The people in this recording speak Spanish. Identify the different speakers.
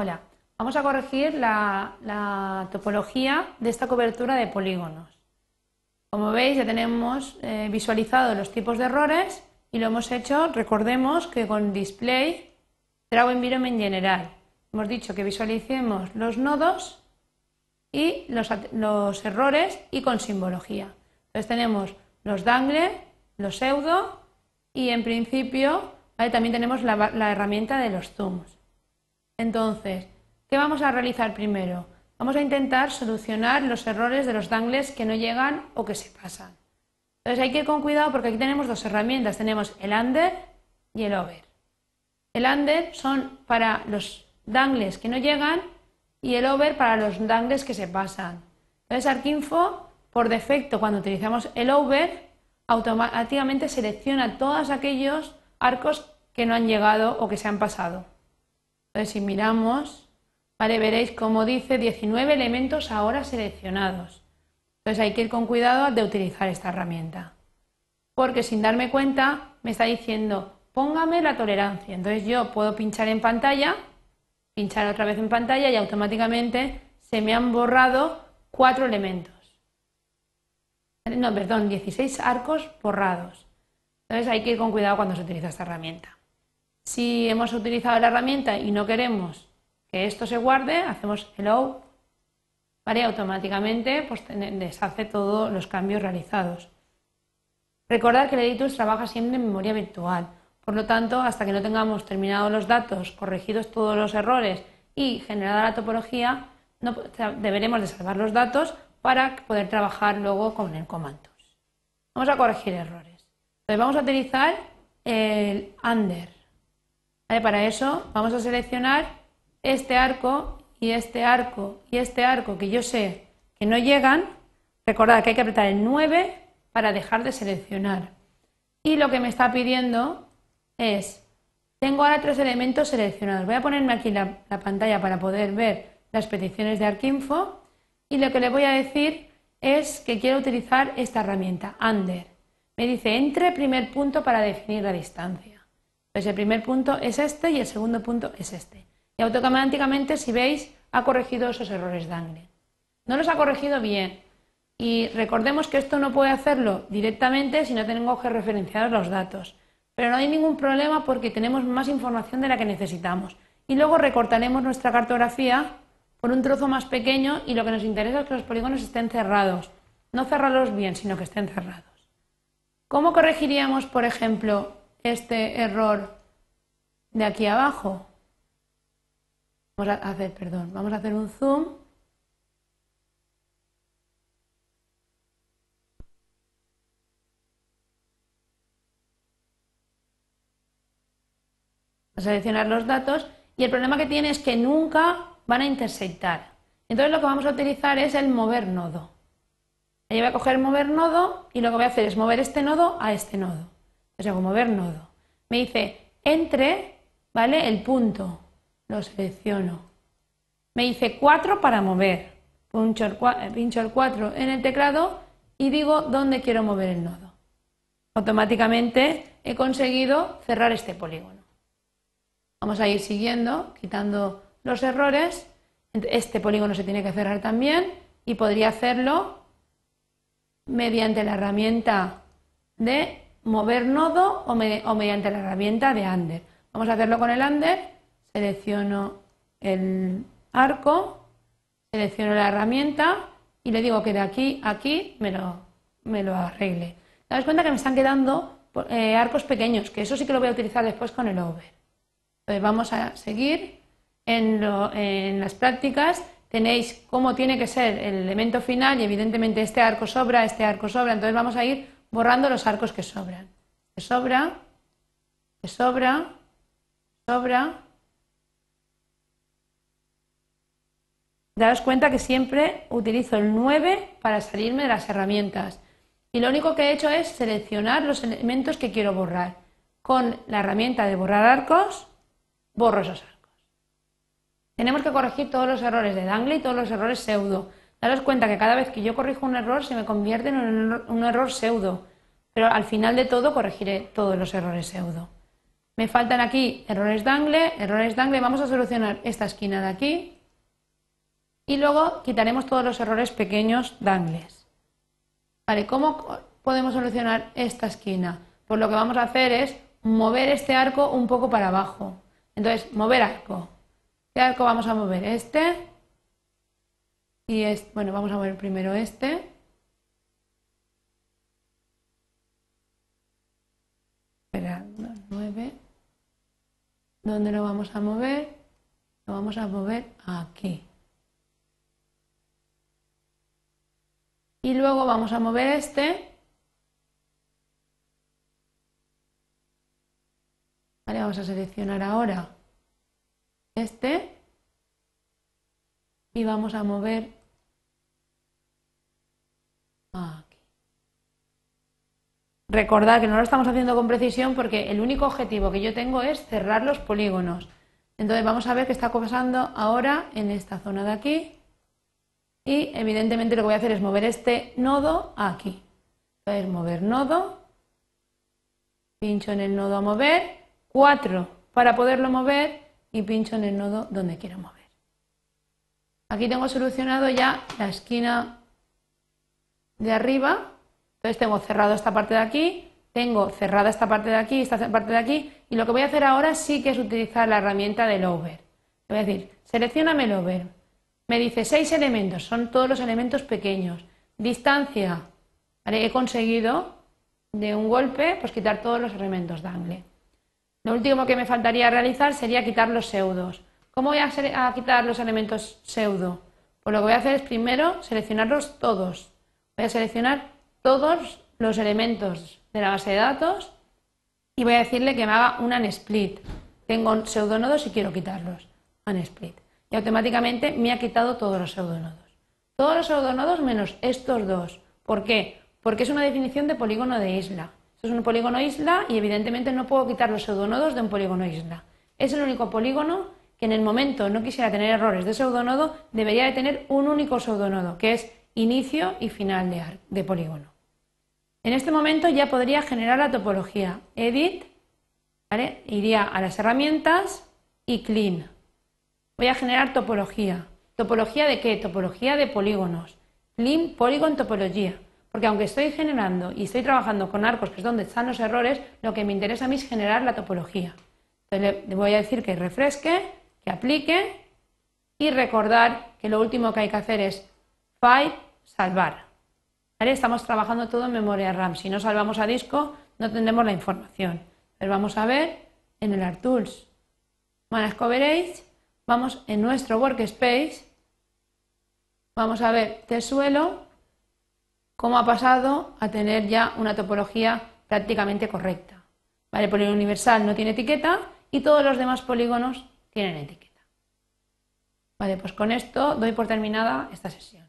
Speaker 1: Hola, vamos a corregir la, topología de esta cobertura de polígonos. Como veis ya tenemos eh, visualizado los tipos de errores y lo hemos hecho, recordemos que con display draw environment general. Hemos dicho que visualicemos los nodos y los, errores y con simbología. Entonces tenemos los dangle, los pseudo y en principio también tenemos la herramienta de los zooms. Entonces, ¿qué vamos a realizar primero? Vamos a intentar solucionar los errores de los dangles que no llegan o que se pasan. Entonces hay que ir con cuidado porque aquí tenemos dos herramientas. Tenemos el under y el over. El under son para los dangles que no llegan y el over para los dangles que se pasan. Entonces Arquinfo, por defecto, cuando utilizamos el over, automáticamente selecciona todos aquellos arcos que no han llegado o que se han pasado. Entonces, si miramos, ¿vale? veréis cómo dice 19 elementos ahora seleccionados. Entonces hay que ir con cuidado de utilizar esta herramienta. Porque sin darme cuenta me está diciendo, póngame la tolerancia. Entonces yo puedo pinchar en pantalla, pinchar otra vez en pantalla y automáticamente se me han borrado cuatro elementos. No, perdón, 16 arcos borrados. Entonces hay que ir con cuidado cuando se utiliza esta herramienta. Si hemos utilizado la herramienta y no queremos que esto se guarde, hacemos hello, ¿vale? automáticamente pues, deshace todos los cambios realizados. Recordad que el editor trabaja siempre en memoria virtual, por lo tanto, hasta que no tengamos terminados los datos, corregidos todos los errores y generada la topología, deberemos de salvar los datos para poder trabajar luego con el comandos. Vamos a corregir errores. Entonces vamos a utilizar el under. Para eso vamos a seleccionar este arco y este arco y este arco que yo sé que no llegan. Recordad que hay que apretar el 9 para dejar de seleccionar. Y lo que me está pidiendo es, tengo ahora tres elementos seleccionados. Voy a ponerme aquí la, la pantalla para poder ver las peticiones de Arquinfo y lo que le voy a decir es que quiero utilizar esta herramienta, Under. Me dice, entre primer punto para definir la distancia. El primer punto es este y el segundo punto es este. Y automáticamente, si veis, ha corregido esos errores de angle. No los ha corregido bien. Y recordemos que esto no puede hacerlo directamente si no tengo que referenciar los datos. Pero no hay ningún problema porque tenemos más información de la que necesitamos. Y luego recortaremos nuestra cartografía por un trozo más pequeño y lo que nos interesa es que los polígonos estén cerrados. No cerrarlos bien, sino que estén cerrados. ¿Cómo corregiríamos, por ejemplo, este error de aquí abajo. Vamos a hacer, perdón, vamos a hacer un zoom. A seleccionar los datos y el problema que tiene es que nunca van a intersectar. Entonces lo que vamos a utilizar es el mover nodo. Yo voy a coger mover nodo y lo que voy a hacer es mover este nodo a este nodo o sea, como mover nodo. Me dice entre, ¿vale? El punto. Lo selecciono. Me dice 4 para mover. Pincho el, pincho el 4 en el teclado y digo dónde quiero mover el nodo. Automáticamente he conseguido cerrar este polígono. Vamos a ir siguiendo, quitando los errores. Este polígono se tiene que cerrar también y podría hacerlo mediante la herramienta de mover nodo o, mediante la herramienta de under. Vamos a hacerlo con el under, selecciono el arco, selecciono la herramienta y le digo que de aquí a aquí me lo, me lo arregle. Te cuenta que me están quedando eh, arcos pequeños, que eso sí que lo voy a utilizar después con el over. Entonces vamos a seguir en, en las prácticas. Tenéis cómo tiene que ser el elemento final y evidentemente este arco sobra, este arco sobra. Entonces vamos a ir borrando los arcos que sobran. Que sobra, que sobra, sobra. Daos cuenta que siempre utilizo el 9 para salirme de las herramientas. Y lo único que he hecho es seleccionar los elementos que quiero borrar. Con la herramienta de borrar arcos, borro esos arcos. Tenemos que corregir todos los errores de Dangle y todos los errores pseudo. Daros cuenta que cada vez que yo corrijo un error se me convierte en un, error pseudo, pero al final de todo corregiré todos los errores pseudo. Me faltan aquí errores de angle, errores de angle. Vamos a solucionar esta esquina de aquí. Y luego quitaremos todos los errores pequeños de angles. Vale, ¿cómo podemos solucionar esta esquina? Pues lo que vamos a hacer es mover este arco un poco para abajo. Entonces, mover arco. ¿Qué arco vamos a mover? Este. Y este. Bueno, vamos a mover primero este. Espera, 9. ¿Dónde lo vamos a mover? Lo vamos a mover aquí. Y luego vamos a mover este. Vale, vamos a seleccionar ahora este. Y vamos a mover aquí. Recordad que no lo estamos haciendo con precisión porque el único objetivo que yo tengo es cerrar los polígonos. Entonces vamos a ver qué está pasando ahora en esta zona de aquí y evidentemente lo que voy a hacer es mover este nodo aquí. Entonces mover nodo, pincho en el nodo a mover, 4 para poderlo mover y pincho en el nodo donde quiero mover. Aquí tengo solucionado ya la esquina de arriba, entonces tengo cerrado esta parte de aquí, tengo cerrada esta parte de aquí, esta parte de aquí y lo que voy a hacer ahora sí que es utilizar la herramienta del over. A decir, seleccioname el over, me dice seis elementos, son todos los elementos pequeños. Distancia, he conseguido de un golpe pues quitar todos los elementos de angle. Lo último que me faltaría realizar sería quitar los pseudos. ¿Cómo voy a, quitar los elementos pseudo? Pues lo que voy a hacer es primero seleccionarlos todos. Voy a seleccionar todos los elementos de la base de datos y voy a decirle que me haga un unsplit. Tengo pseudonodos y quiero quitarlos. Unsplit y automáticamente me ha quitado todos los pseudonodos. Todos los pseudonodos menos estos dos. ¿Por qué? Porque es una definición de polígono de isla. Es un polígono isla y evidentemente no puedo quitar los pseudonodos de un polígono isla. Es el único polígono que en el momento no quisiera tener errores de pseudonodo, debería de tener un único pseudonodo, que es inicio y final de, de polígono. En este momento ya podría generar la topología. Edit, iría a las herramientas y Clean voy a generar topología. ¿Topología de qué? Topología de polígonos. Clean Polygon Topología. Porque aunque estoy generando y estoy trabajando con arcos, que es donde están los errores, lo que me interesa a mí es generar la topología. Entonces le voy a decir que refresque, que aplique y recordar que lo último que hay que hacer es file, salvar. Estamos trabajando todo en memoria RAM. Si no salvamos a disco, no tendremos la información. Pero vamos a ver en el ArtTools Manage Coverage vamos en nuestro workspace, vamos a ver de suelo cómo ha pasado a tener ya una topología prácticamente correcta. Vale, el polígono universal no tiene etiqueta y todos los demás polígonos tienen etiqueta. Vale, pues con esto doy por terminada esta sesión.